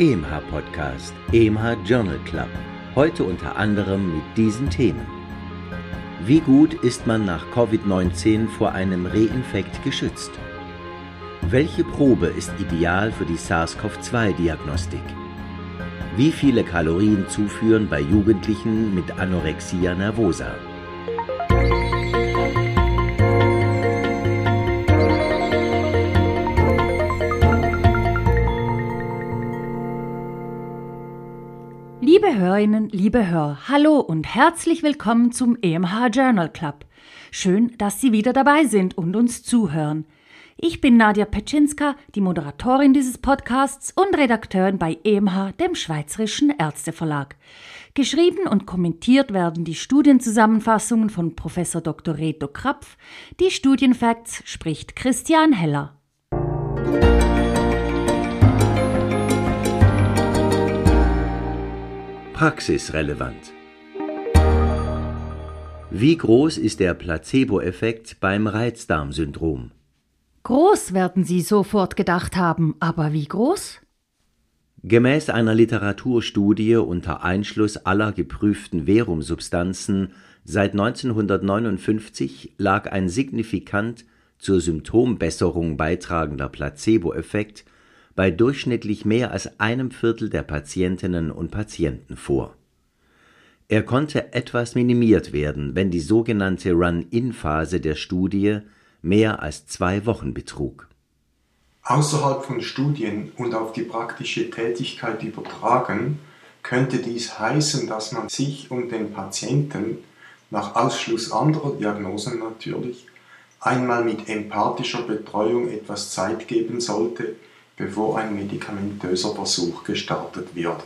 EMH Podcast, EMH Journal Club. Heute unter anderem mit diesen Themen. Wie gut ist man nach Covid-19 vor einem Reinfekt geschützt? Welche Probe ist ideal für die SARS-CoV-2-Diagnostik? Wie viele Kalorien zuführen bei Jugendlichen mit Anorexia nervosa? Liebe Hörerinnen, liebe Hörer, hallo und herzlich willkommen zum EMH Journal Club. Schön, dass Sie wieder dabei sind und uns zuhören. Ich bin Nadja Petschinska, die Moderatorin dieses Podcasts und Redakteurin bei EMH, dem Schweizerischen Ärzteverlag. Geschrieben und kommentiert werden die Studienzusammenfassungen von Prof. Dr. Reto Krapf. Die Studienfacts spricht Christian Heller. Praxisrelevant. Wie groß ist der Placebo-Effekt beim Reizdarmsyndrom? Groß werden Sie sofort gedacht haben, aber wie groß? Gemäß einer Literaturstudie unter Einschluss aller geprüften Verumsubstanzen seit 1959 lag ein signifikant zur Symptombesserung beitragender Placebo-Effekt bei durchschnittlich mehr als einem Viertel der Patientinnen und Patienten vor. Er konnte etwas minimiert werden, wenn die sogenannte Run-in-Phase der Studie mehr als zwei Wochen betrug. Außerhalb von Studien und auf die praktische Tätigkeit übertragen, könnte dies heißen, dass man sich und den Patienten nach Ausschluss anderer Diagnosen natürlich einmal mit empathischer Betreuung etwas Zeit geben sollte, bevor ein medikamentöser Versuch gestartet wird.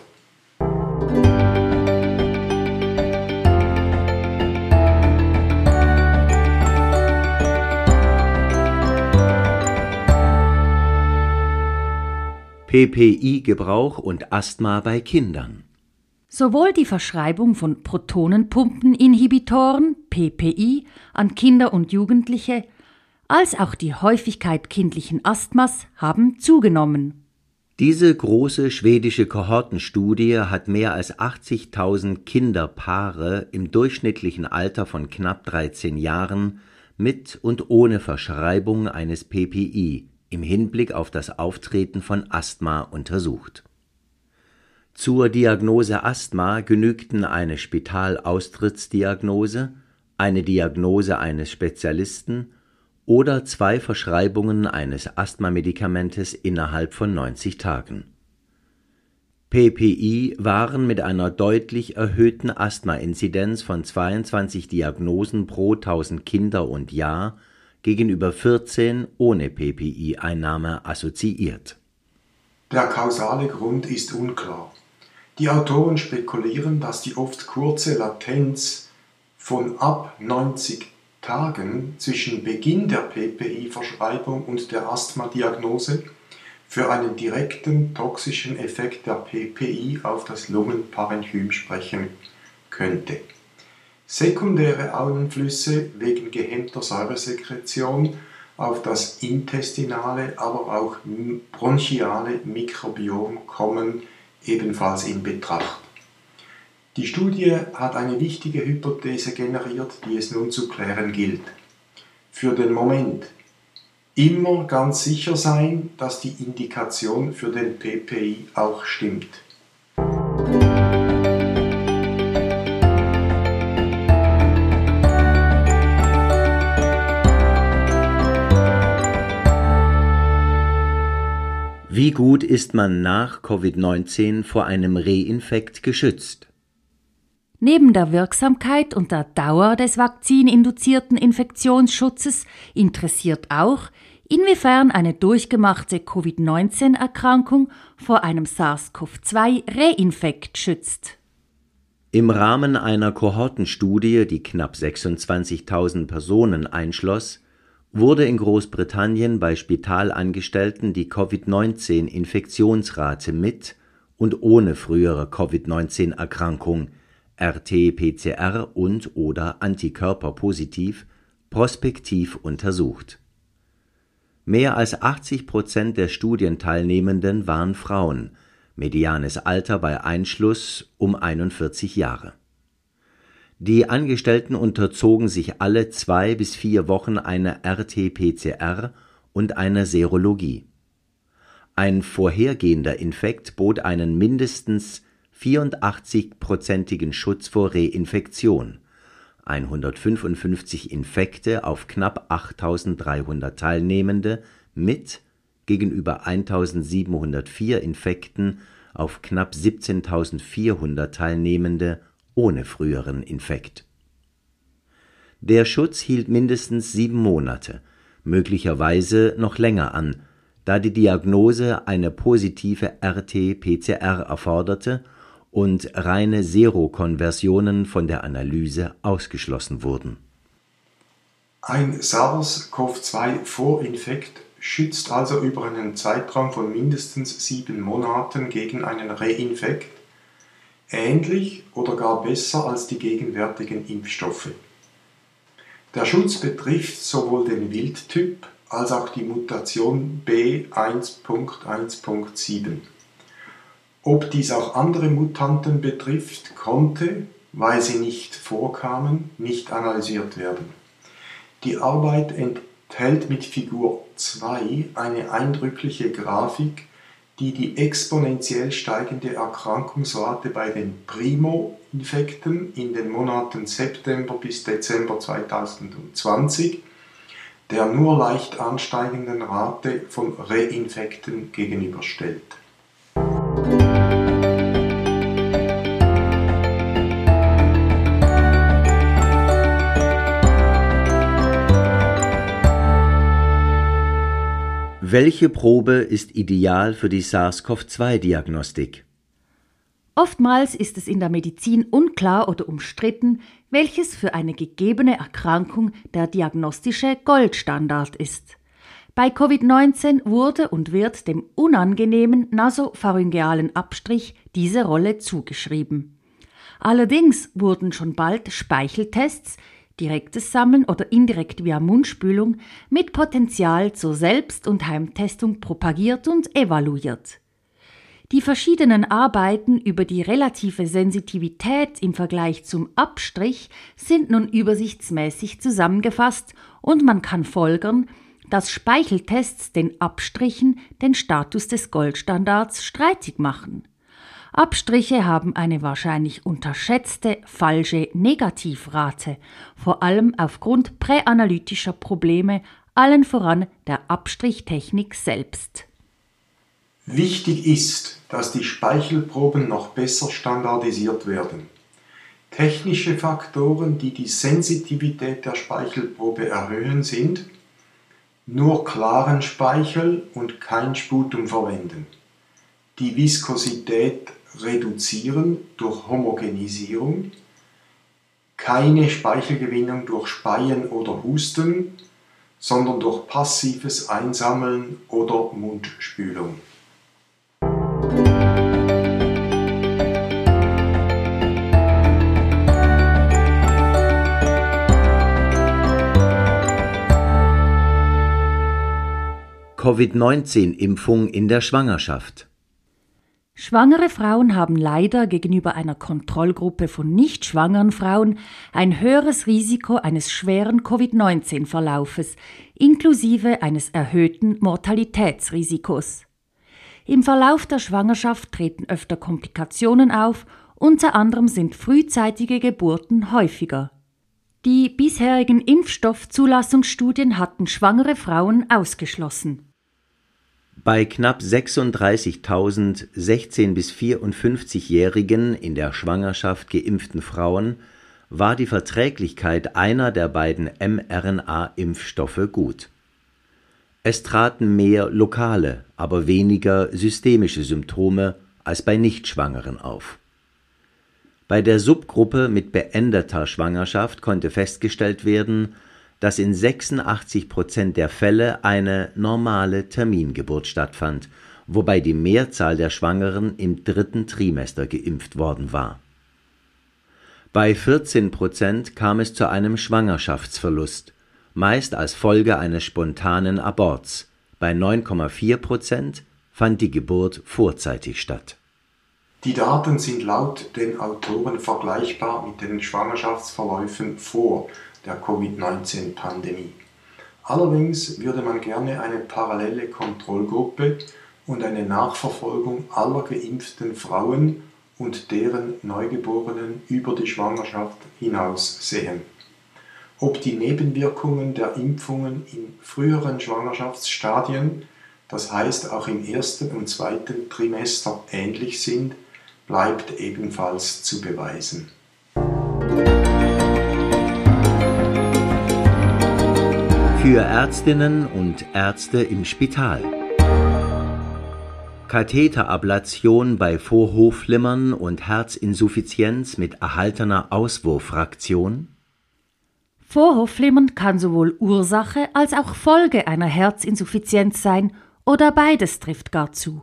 PPI-Gebrauch und Asthma bei Kindern. Sowohl die Verschreibung von Protonenpumpeninhibitoren PPI an Kinder und Jugendliche als auch die Häufigkeit kindlichen Asthmas haben zugenommen. Diese große schwedische Kohortenstudie hat mehr als 80.000 Kinderpaare im durchschnittlichen Alter von knapp 13 Jahren mit und ohne Verschreibung eines PPI im Hinblick auf das Auftreten von Asthma untersucht. Zur Diagnose Asthma genügten eine Spitalaustrittsdiagnose, eine Diagnose eines Spezialisten oder zwei Verschreibungen eines Asthmamedikamentes innerhalb von 90 Tagen. PPI waren mit einer deutlich erhöhten Asthma-Inzidenz von 22 Diagnosen pro 1000 Kinder und Jahr gegenüber 14 ohne PPI-Einnahme assoziiert. Der kausale Grund ist unklar. Die Autoren spekulieren, dass die oft kurze Latenz von ab 90 Tagen zwischen Beginn der PPI-Verschreibung und der Asthma-Diagnose für einen direkten toxischen Effekt der PPI auf das Lungenparenchym sprechen könnte. Sekundäre Einflüsse wegen gehemmter Säuresekretion auf das intestinale, aber auch bronchiale Mikrobiom kommen ebenfalls in Betracht. Die Studie hat eine wichtige Hypothese generiert, die es nun zu klären gilt. Für den Moment immer ganz sicher sein, dass die Indikation für den PPI auch stimmt. Wie gut ist man nach Covid-19 vor einem Reinfekt geschützt? Neben der Wirksamkeit und der Dauer des vakzininduzierten Infektionsschutzes interessiert auch, inwiefern eine durchgemachte Covid-19-Erkrankung vor einem SARS-CoV-2-Reinfekt schützt. Im Rahmen einer Kohortenstudie, die knapp 26.000 Personen einschloss, wurde in Großbritannien bei Spitalangestellten die Covid-19-Infektionsrate mit und ohne frühere Covid-19-Erkrankung RT-PCR und/oder Antikörper positiv prospektiv untersucht. Mehr als 80 Prozent der Studienteilnehmenden waren Frauen, medianes Alter bei Einschluss um 41 Jahre. Die Angestellten unterzogen sich alle zwei bis vier Wochen einer RT-PCR und einer Serologie. Ein vorhergehender Infekt bot einen mindestens 84-prozentigen Schutz vor Reinfektion. 155 Infekte auf knapp 8300 Teilnehmende mit gegenüber 1704 Infekten auf knapp 17.400 Teilnehmende ohne früheren Infekt. Der Schutz hielt mindestens sieben Monate, möglicherweise noch länger an, da die Diagnose eine positive RT-PCR erforderte und reine Serokonversionen von der Analyse ausgeschlossen wurden. Ein SARS-CoV-2-Vorinfekt schützt also über einen Zeitraum von mindestens sieben Monaten gegen einen Reinfekt, ähnlich oder gar besser als die gegenwärtigen Impfstoffe. Der Schutz betrifft sowohl den Wildtyp als auch die Mutation B1.1.7. Ob dies auch andere Mutanten betrifft, konnte, weil sie nicht vorkamen, nicht analysiert werden. Die Arbeit enthält mit Figur 2 eine eindrückliche Grafik, die die exponentiell steigende Erkrankungsrate bei den Primo-Infekten in den Monaten September bis Dezember 2020 der nur leicht ansteigenden Rate von Reinfekten gegenüberstellt. Welche Probe ist ideal für die SARS-CoV-2-Diagnostik? Oftmals ist es in der Medizin unklar oder umstritten, welches für eine gegebene Erkrankung der diagnostische Goldstandard ist. Bei Covid-19 wurde und wird dem unangenehmen nasopharyngealen Abstrich diese Rolle zugeschrieben. Allerdings wurden schon bald Speicheltests, direktes Sammeln oder indirekt via Mundspülung mit Potenzial zur Selbst- und Heimtestung propagiert und evaluiert. Die verschiedenen Arbeiten über die relative Sensitivität im Vergleich zum Abstrich sind nun übersichtsmäßig zusammengefasst und man kann folgern, dass Speicheltests den Abstrichen den Status des Goldstandards streitig machen. Abstriche haben eine wahrscheinlich unterschätzte falsche Negativrate, vor allem aufgrund präanalytischer Probleme, allen voran der Abstrichtechnik selbst. Wichtig ist, dass die Speichelproben noch besser standardisiert werden. Technische Faktoren, die die Sensitivität der Speichelprobe erhöhen, sind nur klaren Speichel und kein Sputum verwenden, die Viskosität reduzieren durch Homogenisierung, keine Speichelgewinnung durch Speien oder Husten, sondern durch passives Einsammeln oder Mundspülung. Covid-19-Impfung in der Schwangerschaft. Schwangere Frauen haben leider gegenüber einer Kontrollgruppe von nicht schwangeren Frauen ein höheres Risiko eines schweren Covid-19-Verlaufes, inklusive eines erhöhten Mortalitätsrisikos. Im Verlauf der Schwangerschaft treten öfter Komplikationen auf, unter anderem sind frühzeitige Geburten häufiger. Die bisherigen Impfstoffzulassungsstudien hatten schwangere Frauen ausgeschlossen. Bei knapp 36.000 16 bis 54-jährigen in der Schwangerschaft geimpften Frauen war die Verträglichkeit einer der beiden mRNA-Impfstoffe gut. Es traten mehr lokale, aber weniger systemische Symptome als bei Nichtschwangeren auf. Bei der Subgruppe mit beendeter Schwangerschaft konnte festgestellt werden dass in 86 Prozent der Fälle eine normale Termingeburt stattfand, wobei die Mehrzahl der Schwangeren im dritten Trimester geimpft worden war. Bei 14 Prozent kam es zu einem Schwangerschaftsverlust, meist als Folge eines spontanen Aborts, Bei 9,4 Prozent fand die Geburt vorzeitig statt. Die Daten sind laut den Autoren vergleichbar mit den Schwangerschaftsverläufen vor der Covid-19-Pandemie. Allerdings würde man gerne eine parallele Kontrollgruppe und eine Nachverfolgung aller geimpften Frauen und deren Neugeborenen über die Schwangerschaft hinaus sehen. Ob die Nebenwirkungen der Impfungen in früheren Schwangerschaftsstadien, das heißt auch im ersten und zweiten Trimester ähnlich sind, bleibt ebenfalls zu beweisen. Für Ärztinnen und Ärzte im Spital. Katheterablation bei Vorhofflimmern und Herzinsuffizienz mit erhaltener Auswurffraktion. Vorhofflimmern kann sowohl Ursache als auch Folge einer Herzinsuffizienz sein oder beides trifft gar zu.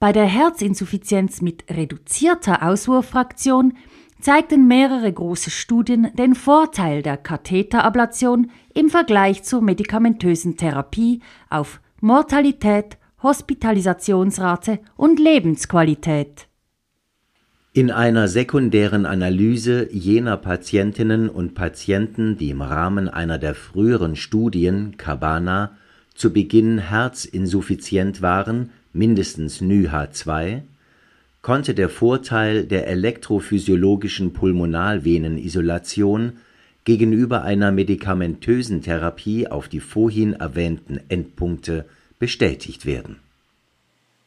Bei der Herzinsuffizienz mit reduzierter Auswurffraktion zeigten mehrere große Studien den Vorteil der Katheterablation im Vergleich zur medikamentösen Therapie auf Mortalität, Hospitalisationsrate und Lebensqualität. In einer sekundären Analyse jener Patientinnen und Patienten, die im Rahmen einer der früheren Studien Cabana zu Beginn herzinsuffizient waren, mindestens NYHA2, konnte der Vorteil der elektrophysiologischen Pulmonalvenenisolation gegenüber einer medikamentösen Therapie auf die vorhin erwähnten Endpunkte bestätigt werden.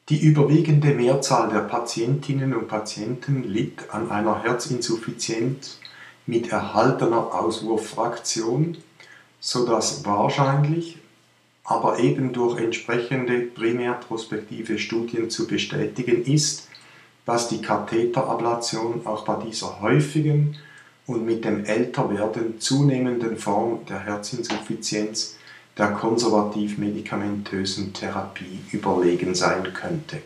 Die überwiegende Mehrzahl der Patientinnen und Patienten litt an einer Herzinsuffizienz mit erhaltener Auswurffraktion, sodass wahrscheinlich, aber eben durch entsprechende primärprospektive Studien zu bestätigen ist, dass die Katheterablation auch bei dieser häufigen und mit dem Älterwerden zunehmenden Form der Herzinsuffizienz der konservativ-medikamentösen Therapie überlegen sein könnte.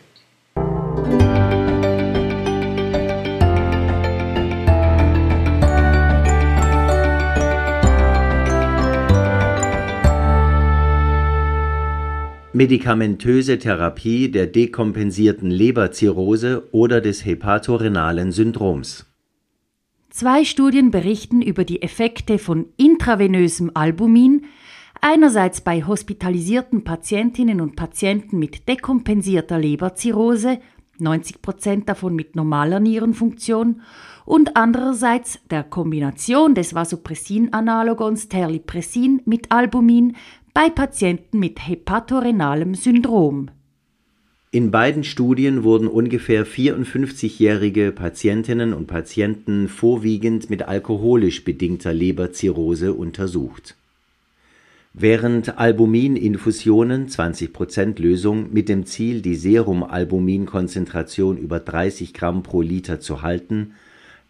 Medikamentöse Therapie der dekompensierten Leberzirrhose oder des hepatorenalen Syndroms. Zwei Studien berichten über die Effekte von intravenösem Albumin einerseits bei hospitalisierten Patientinnen und Patienten mit dekompensierter Leberzirrhose, 90 Prozent davon mit normaler Nierenfunktion, und andererseits der Kombination des Vasopressin-Analogons Terlipressin mit Albumin bei Patienten mit hepatorenalem Syndrom. In beiden Studien wurden ungefähr 54-jährige Patientinnen und Patienten vorwiegend mit alkoholisch bedingter Leberzirrhose untersucht Während Albumin-Infusionen (20% Lösung) mit dem Ziel, die Serumalbumin-Konzentration über 30 Gramm pro Liter zu halten,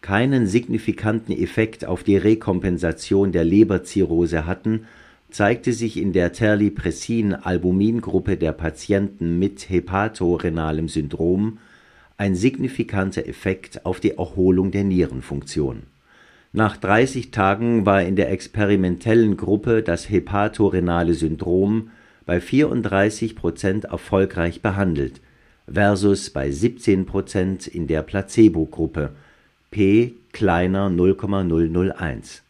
keinen signifikanten Effekt auf die Rekompensation der Leberzirrhose hatten, zeigte sich in der Terlipressin-Albumin-Gruppe der Patienten mit hepatorenalem Syndrom ein signifikanter Effekt auf die Erholung der Nierenfunktion nach 30 Tagen war in der experimentellen Gruppe das hepatorenale Syndrom bei 34 Prozent erfolgreich behandelt versus bei 17 Prozent in der Placebo-Gruppe p kleiner 0,001.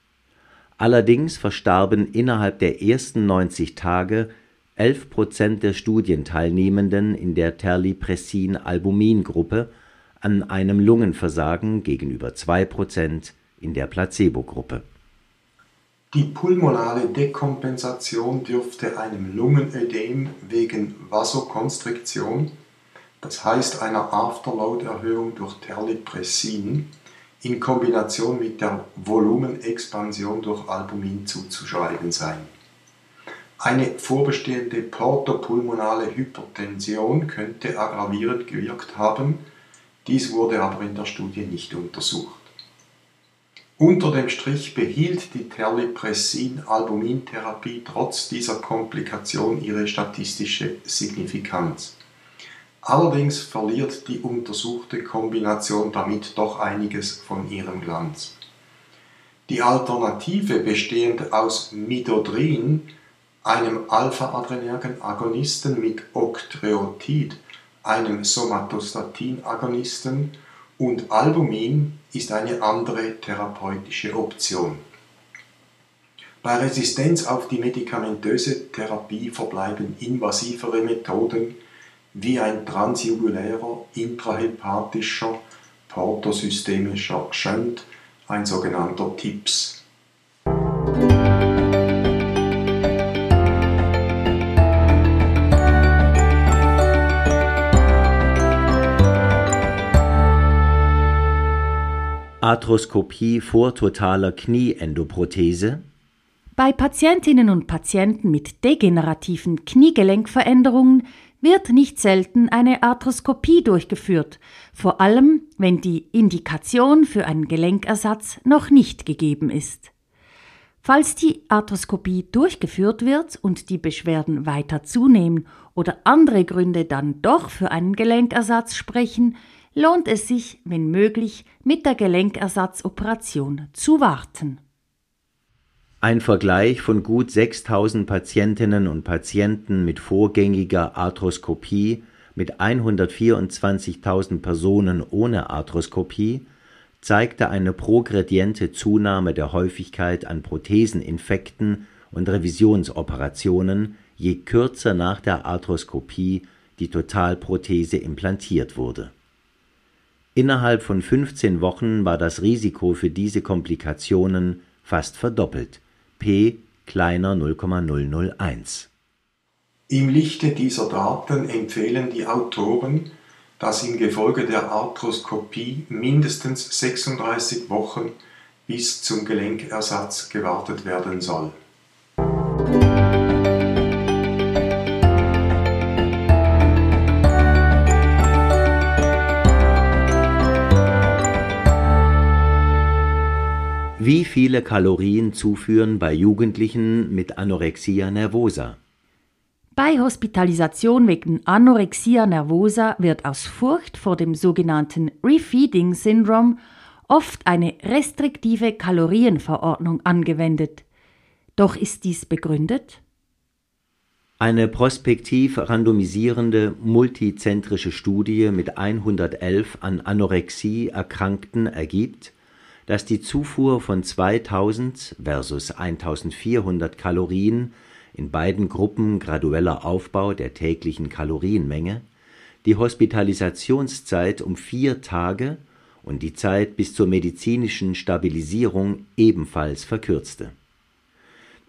Allerdings verstarben innerhalb der ersten 90 Tage 11 Prozent der Studienteilnehmenden in der Terlipressin-Albumin-Gruppe an einem Lungenversagen gegenüber 2 Prozent in der Placebo-Gruppe. Die pulmonale Dekompensation dürfte einem Lungenödem wegen Vasokonstriktion, das heißt einer Afterload-Erhöhung durch Terlipressin, in Kombination mit der Volumenexpansion durch Albumin zuzuschreiben sein. Eine vorbestehende portopulmonale Hypertension könnte aggravierend gewirkt haben, dies wurde aber in der Studie nicht untersucht. Unter dem Strich behielt die Terlipressin-Albumintherapie trotz dieser Komplikation ihre statistische Signifikanz. Allerdings verliert die untersuchte Kombination damit doch einiges von ihrem Glanz. Die Alternative bestehend aus Midodrin einem Alpha-Adrenergen-Agonisten mit Octreotid, einem Somatostatin-Agonisten und Albumin ist eine andere therapeutische Option. Bei Resistenz auf die medikamentöse Therapie verbleiben invasivere Methoden wie ein transjugulärer intrahepatischer portosystemischer Shunt, ein sogenannter TIPS. Arthroskopie vor totaler Knieendoprothese Bei Patientinnen und Patienten mit degenerativen Kniegelenkveränderungen wird nicht selten eine Arthroskopie durchgeführt, vor allem wenn die Indikation für einen Gelenkersatz noch nicht gegeben ist. Falls die Arthroskopie durchgeführt wird und die Beschwerden weiter zunehmen oder andere Gründe dann doch für einen Gelenkersatz sprechen, lohnt es sich, wenn möglich, mit der Gelenkersatzoperation zu warten. Ein Vergleich von gut 6000 Patientinnen und Patienten mit vorgängiger Arthroskopie mit 124.000 Personen ohne Arthroskopie zeigte eine progrediente Zunahme der Häufigkeit an Protheseninfekten und Revisionsoperationen, je kürzer nach der Arthroskopie die Totalprothese implantiert wurde. Innerhalb von 15 Wochen war das Risiko für diese Komplikationen fast verdoppelt, p kleiner 0,001. Im Lichte dieser Daten empfehlen die Autoren, dass im Gefolge der Arthroskopie mindestens 36 Wochen bis zum Gelenkersatz gewartet werden soll Wie viele Kalorien zuführen bei Jugendlichen mit Anorexia nervosa? Bei Hospitalisation wegen Anorexia nervosa wird aus Furcht vor dem sogenannten Refeeding Syndrome oft eine restriktive Kalorienverordnung angewendet. Doch ist dies begründet? Eine prospektiv randomisierende multizentrische Studie mit 111 an Anorexie Erkrankten ergibt, dass die Zufuhr von 2000 versus 1400 Kalorien in beiden Gruppen gradueller Aufbau der täglichen Kalorienmenge die Hospitalisationszeit um vier Tage und die Zeit bis zur medizinischen Stabilisierung ebenfalls verkürzte.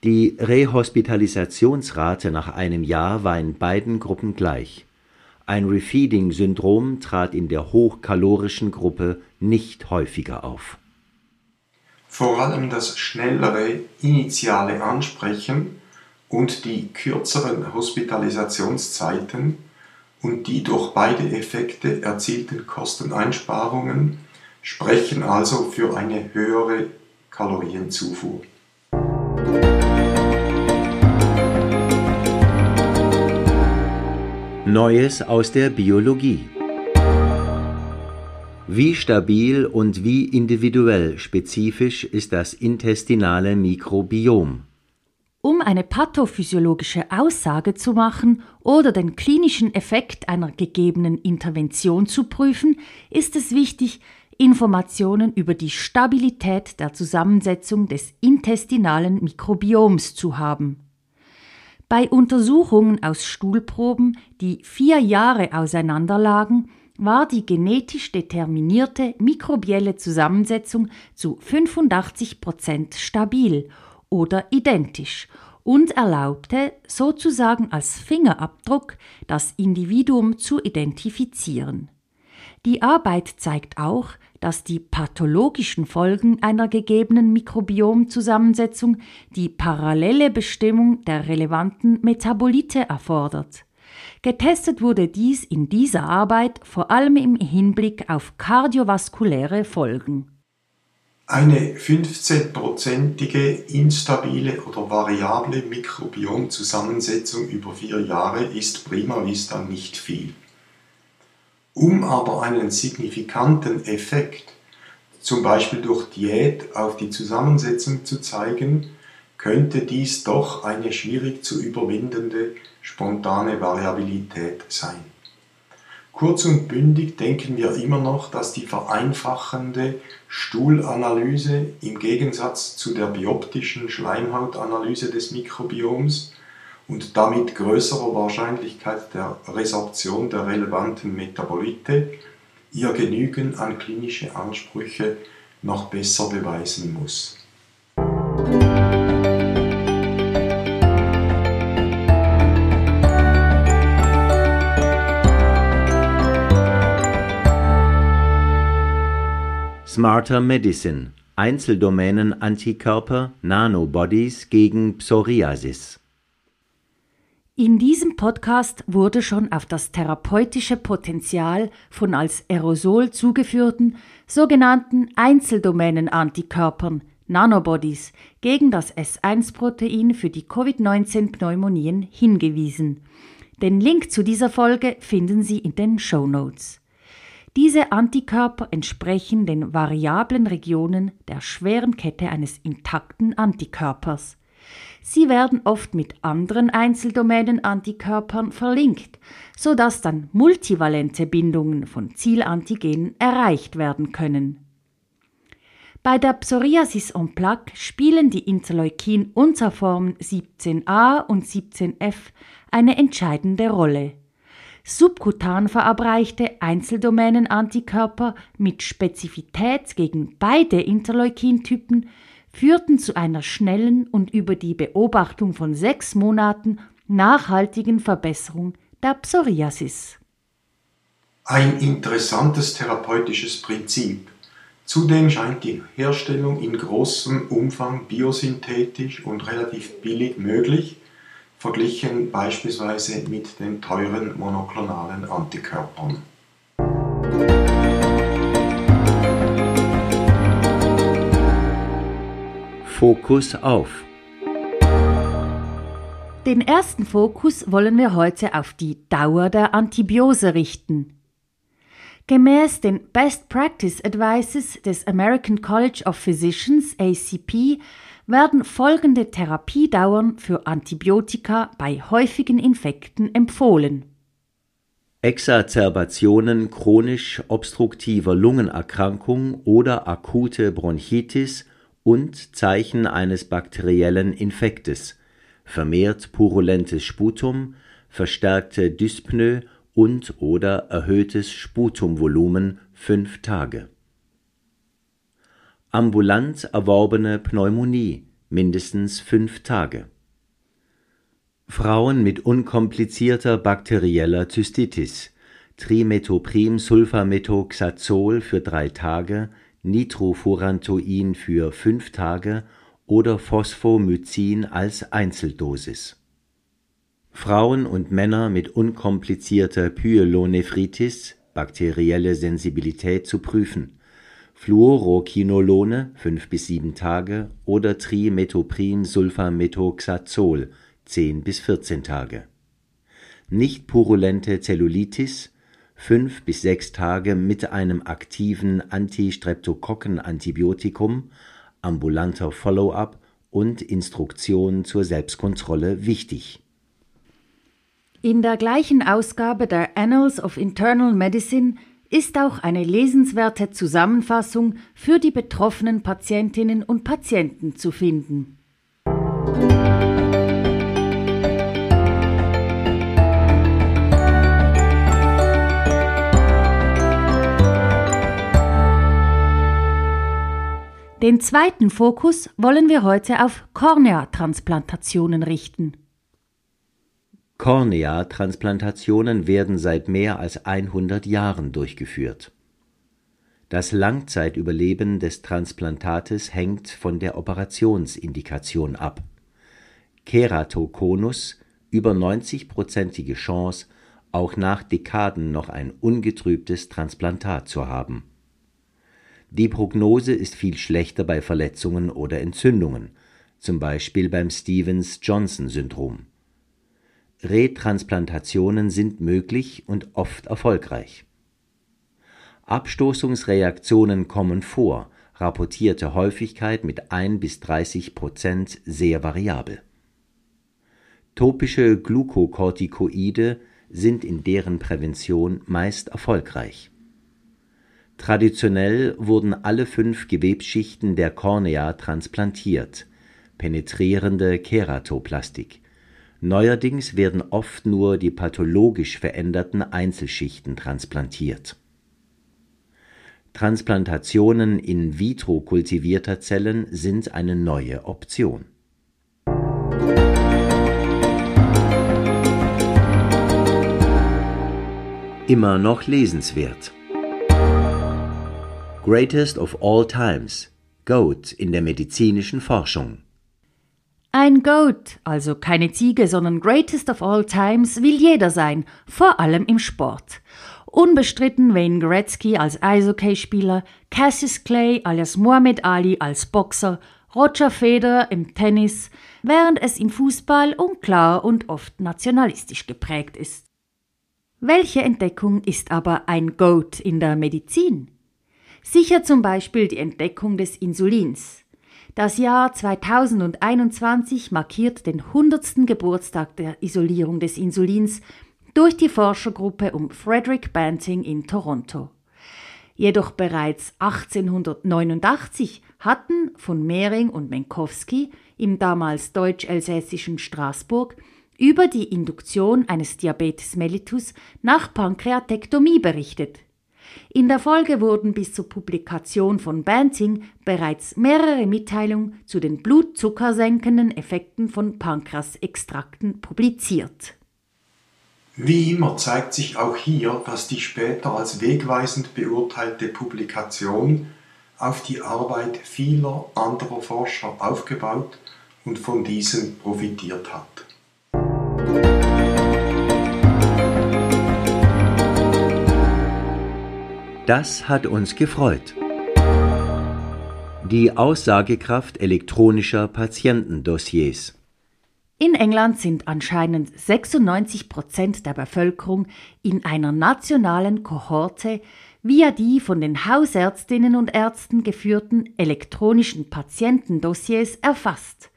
Die Rehospitalisationsrate nach einem Jahr war in beiden Gruppen gleich. Ein Refeeding-Syndrom trat in der hochkalorischen Gruppe nicht häufiger auf vor allem das schnellere initiale Ansprechen und die kürzeren Hospitalisationszeiten und die durch beide Effekte erzielten Kosteneinsparungen sprechen also für eine höhere Kalorienzufuhr. Neues aus der Biologie wie stabil und wie individuell spezifisch ist das intestinale Mikrobiom? Um eine pathophysiologische Aussage zu machen oder den klinischen Effekt einer gegebenen Intervention zu prüfen, ist es wichtig, Informationen über die Stabilität der Zusammensetzung des intestinalen Mikrobioms zu haben. Bei Untersuchungen aus Stuhlproben, die vier Jahre auseinanderlagen, war die genetisch determinierte mikrobielle Zusammensetzung zu 85 Prozent stabil oder identisch und erlaubte sozusagen als Fingerabdruck das Individuum zu identifizieren. Die Arbeit zeigt auch, dass die pathologischen Folgen einer gegebenen Mikrobiomzusammensetzung die parallele Bestimmung der relevanten Metabolite erfordert. Getestet wurde dies in dieser Arbeit vor allem im Hinblick auf kardiovaskuläre Folgen. Eine 15-prozentige instabile oder variable Mikrobiomzusammensetzung über vier Jahre ist prima vista nicht viel. Um aber einen signifikanten Effekt, zum Beispiel durch Diät, auf die Zusammensetzung zu zeigen, könnte dies doch eine schwierig zu überwindende spontane Variabilität sein. Kurz und bündig denken wir immer noch, dass die vereinfachende Stuhlanalyse im Gegensatz zu der bioptischen Schleimhautanalyse des Mikrobioms und damit größerer Wahrscheinlichkeit der Resorption der relevanten Metabolite ihr Genügen an klinische Ansprüche noch besser beweisen muss. Smarter Medicine Einzeldomänen Antikörper Nanobodies gegen Psoriasis in diesem Podcast wurde schon auf das therapeutische Potenzial von als Aerosol zugeführten sogenannten Einzeldomänen-Antikörpern Nanobodies gegen das S1-Protein für die Covid-19-Pneumonien hingewiesen. Den Link zu dieser Folge finden Sie in den Show Notes. Diese Antikörper entsprechen den variablen Regionen der schweren Kette eines intakten Antikörpers. Sie werden oft mit anderen Einzeldomänen-Antikörpern verlinkt, sodass dann multivalente Bindungen von Zielantigenen erreicht werden können. Bei der Psoriasis en plaque spielen die Interleukin-Unterformen 17a und 17f eine entscheidende Rolle. Subkutan verabreichte Einzeldomänen-Antikörper mit Spezifität gegen beide Interleukintypen führten zu einer schnellen und über die Beobachtung von sechs Monaten nachhaltigen Verbesserung der Psoriasis. Ein interessantes therapeutisches Prinzip. Zudem scheint die Herstellung in großem Umfang biosynthetisch und relativ billig möglich, verglichen beispielsweise mit den teuren monoklonalen Antikörpern. Fokus auf. Den ersten Fokus wollen wir heute auf die Dauer der Antibiose richten. Gemäß den Best Practice Advices des American College of Physicians ACP werden folgende Therapiedauern für Antibiotika bei häufigen Infekten empfohlen. Exazerbationen chronisch obstruktiver Lungenerkrankung oder akute Bronchitis und Zeichen eines bakteriellen Infektes, vermehrt purulentes Sputum, verstärkte Dyspnoe und/oder erhöhtes Sputumvolumen fünf Tage. Ambulant erworbene Pneumonie mindestens fünf Tage. Frauen mit unkomplizierter bakterieller Zystitis Trimethoprim-Sulfamethoxazol für drei Tage Nitrofurantoin für fünf Tage oder Phosphomycin als Einzeldosis. Frauen und Männer mit unkomplizierter Pyelonephritis (bakterielle Sensibilität zu prüfen), Fluoroquinolone fünf bis sieben Tage oder Trimethoprim-Sulfamethoxazol zehn bis vierzehn Tage. Nicht purulente Zellulitis fünf bis sechs Tage mit einem aktiven Antistreptokokkenantibiotikum, ambulanter Follow-up und Instruktion zur Selbstkontrolle wichtig. In der gleichen Ausgabe der Annals of Internal Medicine ist auch eine lesenswerte Zusammenfassung für die betroffenen Patientinnen und Patienten zu finden. Den zweiten Fokus wollen wir heute auf Korneatransplantationen richten. Korneatransplantationen werden seit mehr als 100 Jahren durchgeführt. Das Langzeitüberleben des Transplantates hängt von der Operationsindikation ab. Keratokonus über 90-prozentige Chance, auch nach Dekaden noch ein ungetrübtes Transplantat zu haben die Prognose ist viel schlechter bei Verletzungen oder Entzündungen, zum Beispiel beim Stevens-Johnson-Syndrom. Retransplantationen sind möglich und oft erfolgreich. Abstoßungsreaktionen kommen vor, rapportierte Häufigkeit mit 1 bis 30 Prozent sehr variabel. Topische Glukokortikoide sind in deren Prävention meist erfolgreich. Traditionell wurden alle fünf Gewebsschichten der Kornea transplantiert (penetrierende Keratoplastik). Neuerdings werden oft nur die pathologisch veränderten Einzelschichten transplantiert. Transplantationen in vitro kultivierter Zellen sind eine neue Option. Immer noch lesenswert. Greatest of all times. Goat in der medizinischen Forschung. Ein Goat, also keine Ziege, sondern Greatest of all times, will jeder sein, vor allem im Sport. Unbestritten Wayne Gretzky als Eishockeyspieler, Cassius Clay alias Muhammad Ali als Boxer, Roger Federer im Tennis, während es im Fußball unklar und oft nationalistisch geprägt ist. Welche Entdeckung ist aber ein Goat in der Medizin? Sicher zum Beispiel die Entdeckung des Insulins. Das Jahr 2021 markiert den 100. Geburtstag der Isolierung des Insulins durch die Forschergruppe um Frederick Banting in Toronto. Jedoch bereits 1889 hatten von Mehring und Menkowski im damals deutsch-elsässischen Straßburg über die Induktion eines Diabetes mellitus nach Pankreatektomie berichtet. In der Folge wurden bis zur Publikation von Banting bereits mehrere Mitteilungen zu den blutzuckersenkenden Effekten von Pankreasextrakten publiziert. Wie immer zeigt sich auch hier, dass die später als wegweisend beurteilte Publikation auf die Arbeit vieler anderer Forscher aufgebaut und von diesen profitiert hat. Das hat uns gefreut. Die Aussagekraft elektronischer Patientendossiers. In England sind anscheinend 96 Prozent der Bevölkerung in einer nationalen Kohorte via die von den Hausärztinnen und Ärzten geführten elektronischen Patientendossiers erfasst.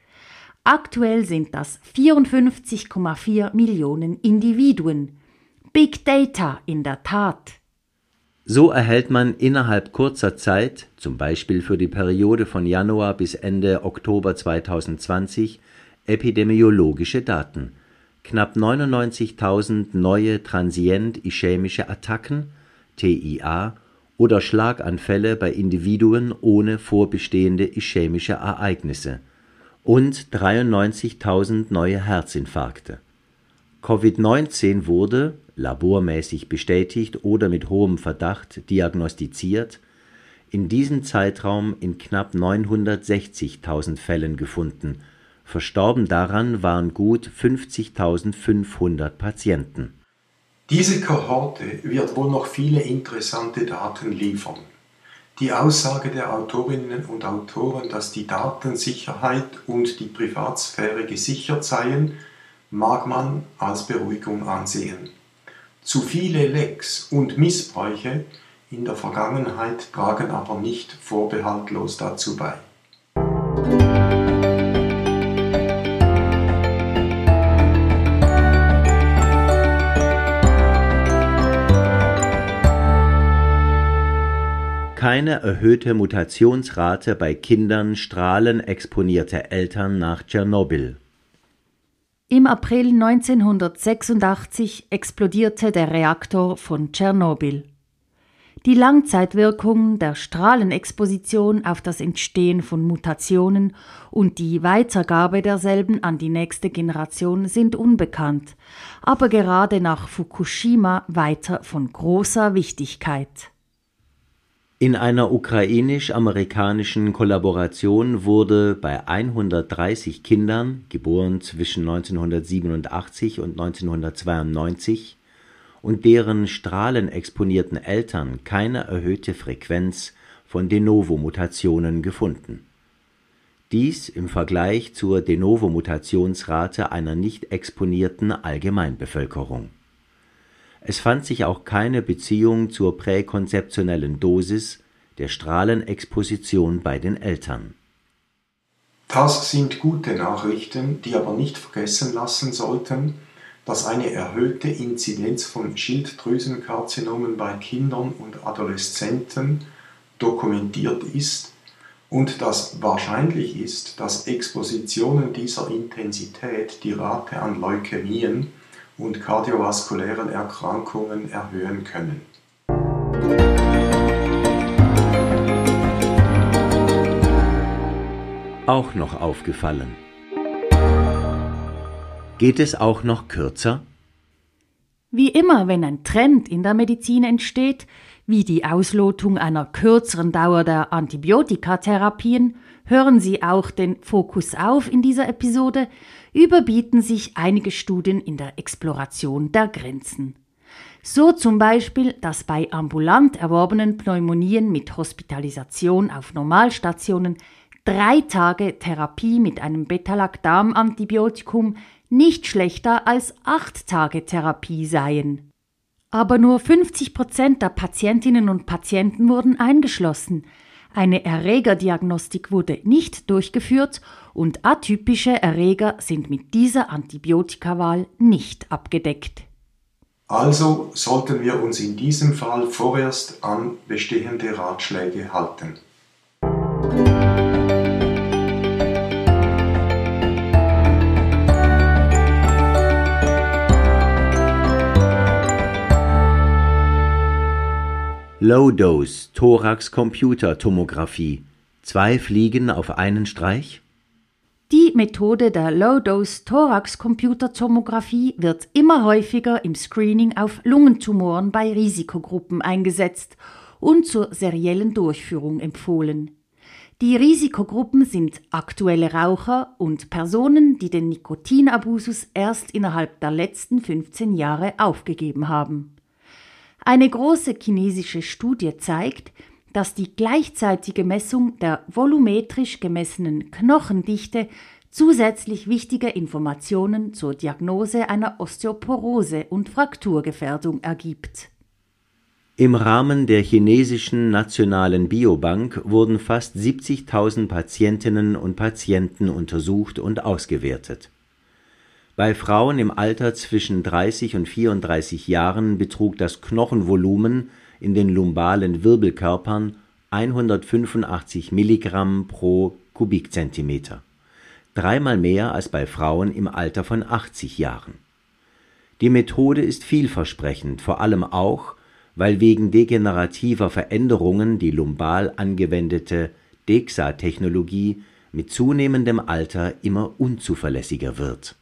Aktuell sind das 54,4 Millionen Individuen. Big Data in der Tat. So erhält man innerhalb kurzer Zeit, zum Beispiel für die Periode von Januar bis Ende Oktober 2020, epidemiologische Daten. Knapp 99.000 neue transient-ischämische Attacken (TIA) oder Schlaganfälle bei Individuen ohne vorbestehende ischämische Ereignisse und 93.000 neue Herzinfarkte. Covid-19 wurde labormäßig bestätigt oder mit hohem Verdacht diagnostiziert, in diesem Zeitraum in knapp 960.000 Fällen gefunden, verstorben daran waren gut 50.500 Patienten. Diese Kohorte wird wohl noch viele interessante Daten liefern. Die Aussage der Autorinnen und Autoren, dass die Datensicherheit und die Privatsphäre gesichert seien, mag man als Beruhigung ansehen. Zu viele Lecks und Missbräuche in der Vergangenheit tragen aber nicht vorbehaltlos dazu bei. Keine erhöhte Mutationsrate bei Kindern strahlenexponierter Eltern nach Tschernobyl im April 1986 explodierte der Reaktor von Tschernobyl. Die Langzeitwirkungen der Strahlenexposition auf das Entstehen von Mutationen und die Weitergabe derselben an die nächste Generation sind unbekannt, aber gerade nach Fukushima weiter von großer Wichtigkeit. In einer ukrainisch-amerikanischen Kollaboration wurde bei 130 Kindern, geboren zwischen 1987 und 1992, und deren strahlenexponierten Eltern keine erhöhte Frequenz von De Novo-Mutationen gefunden. Dies im Vergleich zur De Novo-Mutationsrate einer nicht exponierten Allgemeinbevölkerung es fand sich auch keine Beziehung zur präkonzeptionellen Dosis, der Strahlenexposition bei den Eltern. Das sind gute Nachrichten, die aber nicht vergessen lassen sollten, dass eine erhöhte Inzidenz von Schilddrüsenkarzinomen bei Kindern und Adoleszenten dokumentiert ist und dass wahrscheinlich ist, dass Expositionen dieser Intensität die Rate an Leukämien und kardiovaskulären Erkrankungen erhöhen können. Auch noch aufgefallen. Geht es auch noch kürzer? Wie immer, wenn ein Trend in der Medizin entsteht, wie die Auslotung einer kürzeren Dauer der Antibiotikatherapien, hören Sie auch den Fokus auf in dieser Episode, überbieten sich einige Studien in der Exploration der Grenzen. So zum Beispiel, dass bei ambulant erworbenen Pneumonien mit Hospitalisation auf Normalstationen drei Tage Therapie mit einem Betalactam-Antibiotikum nicht schlechter als acht Tage Therapie seien. Aber nur 50 Prozent der Patientinnen und Patienten wurden eingeschlossen. Eine Erregerdiagnostik wurde nicht durchgeführt und atypische Erreger sind mit dieser Antibiotikawahl nicht abgedeckt. Also sollten wir uns in diesem Fall vorerst an bestehende Ratschläge halten. Low-Dose Thorax-Computer-Tomographie. Zwei Fliegen auf einen Streich? Die Methode der Low-Dose Thorax-Computer-Tomographie wird immer häufiger im Screening auf Lungentumoren bei Risikogruppen eingesetzt und zur seriellen Durchführung empfohlen. Die Risikogruppen sind aktuelle Raucher und Personen, die den Nikotinabusus erst innerhalb der letzten 15 Jahre aufgegeben haben. Eine große chinesische Studie zeigt, dass die gleichzeitige Messung der volumetrisch gemessenen Knochendichte zusätzlich wichtige Informationen zur Diagnose einer Osteoporose und Frakturgefährdung ergibt. Im Rahmen der chinesischen Nationalen Biobank wurden fast 70.000 Patientinnen und Patienten untersucht und ausgewertet. Bei Frauen im Alter zwischen 30 und 34 Jahren betrug das Knochenvolumen in den lumbalen Wirbelkörpern 185 Milligramm pro Kubikzentimeter, dreimal mehr als bei Frauen im Alter von 80 Jahren. Die Methode ist vielversprechend, vor allem auch, weil wegen degenerativer Veränderungen die lumbal angewendete DEXA-Technologie mit zunehmendem Alter immer unzuverlässiger wird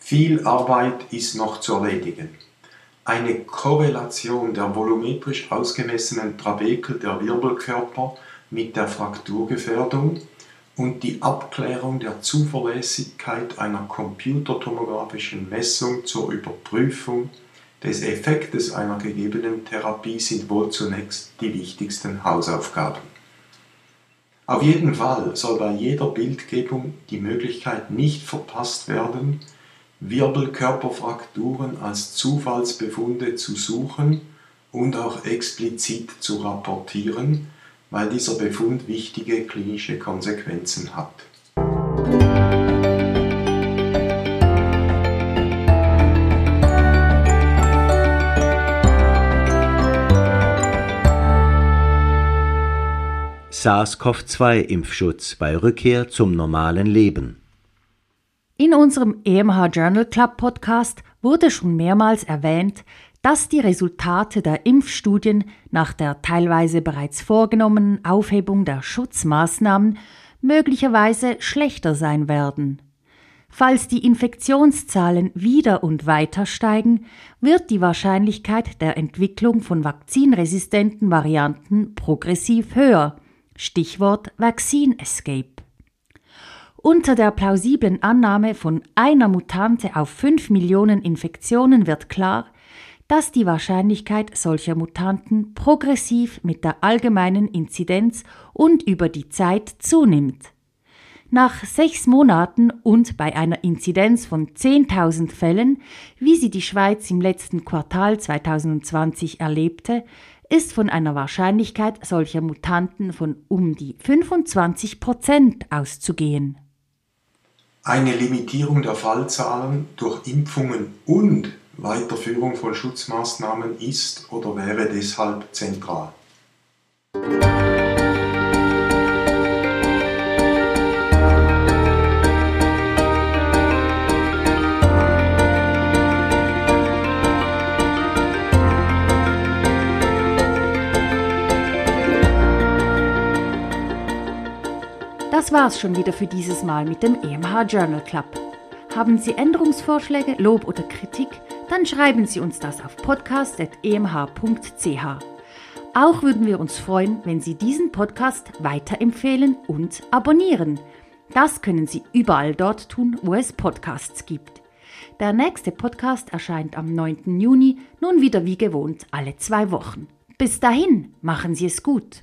viel Arbeit ist noch zu erledigen. Eine Korrelation der volumetrisch ausgemessenen Trabekel der Wirbelkörper mit der Frakturgefährdung und die Abklärung der Zuverlässigkeit einer computertomografischen Messung zur Überprüfung des Effektes einer gegebenen Therapie sind wohl zunächst die wichtigsten Hausaufgaben. Auf jeden Fall soll bei jeder Bildgebung die Möglichkeit nicht verpasst werden, Wirbelkörperfrakturen als Zufallsbefunde zu suchen und auch explizit zu rapportieren, weil dieser Befund wichtige klinische Konsequenzen hat. SARS-CoV-2-Impfschutz bei Rückkehr zum normalen Leben. In unserem EMH Journal Club Podcast wurde schon mehrmals erwähnt, dass die Resultate der Impfstudien nach der teilweise bereits vorgenommenen Aufhebung der Schutzmaßnahmen möglicherweise schlechter sein werden. Falls die Infektionszahlen wieder und weiter steigen, wird die Wahrscheinlichkeit der Entwicklung von vakzinresistenten Varianten progressiv höher. Stichwort Vaccine Escape. Unter der plausiblen Annahme von einer Mutante auf 5 Millionen Infektionen wird klar, dass die Wahrscheinlichkeit solcher Mutanten progressiv mit der allgemeinen Inzidenz und über die Zeit zunimmt. Nach sechs Monaten und bei einer Inzidenz von 10.000 Fällen, wie sie die Schweiz im letzten Quartal 2020 erlebte, ist von einer Wahrscheinlichkeit solcher Mutanten von um die 25 Prozent auszugehen. Eine Limitierung der Fallzahlen durch Impfungen und Weiterführung von Schutzmaßnahmen ist oder wäre deshalb zentral. Das war's schon wieder für dieses Mal mit dem EMH Journal Club. Haben Sie Änderungsvorschläge, Lob oder Kritik? Dann schreiben Sie uns das auf podcast.emh.ch. Auch würden wir uns freuen, wenn Sie diesen Podcast weiterempfehlen und abonnieren. Das können Sie überall dort tun, wo es Podcasts gibt. Der nächste Podcast erscheint am 9. Juni, nun wieder wie gewohnt alle zwei Wochen. Bis dahin, machen Sie es gut.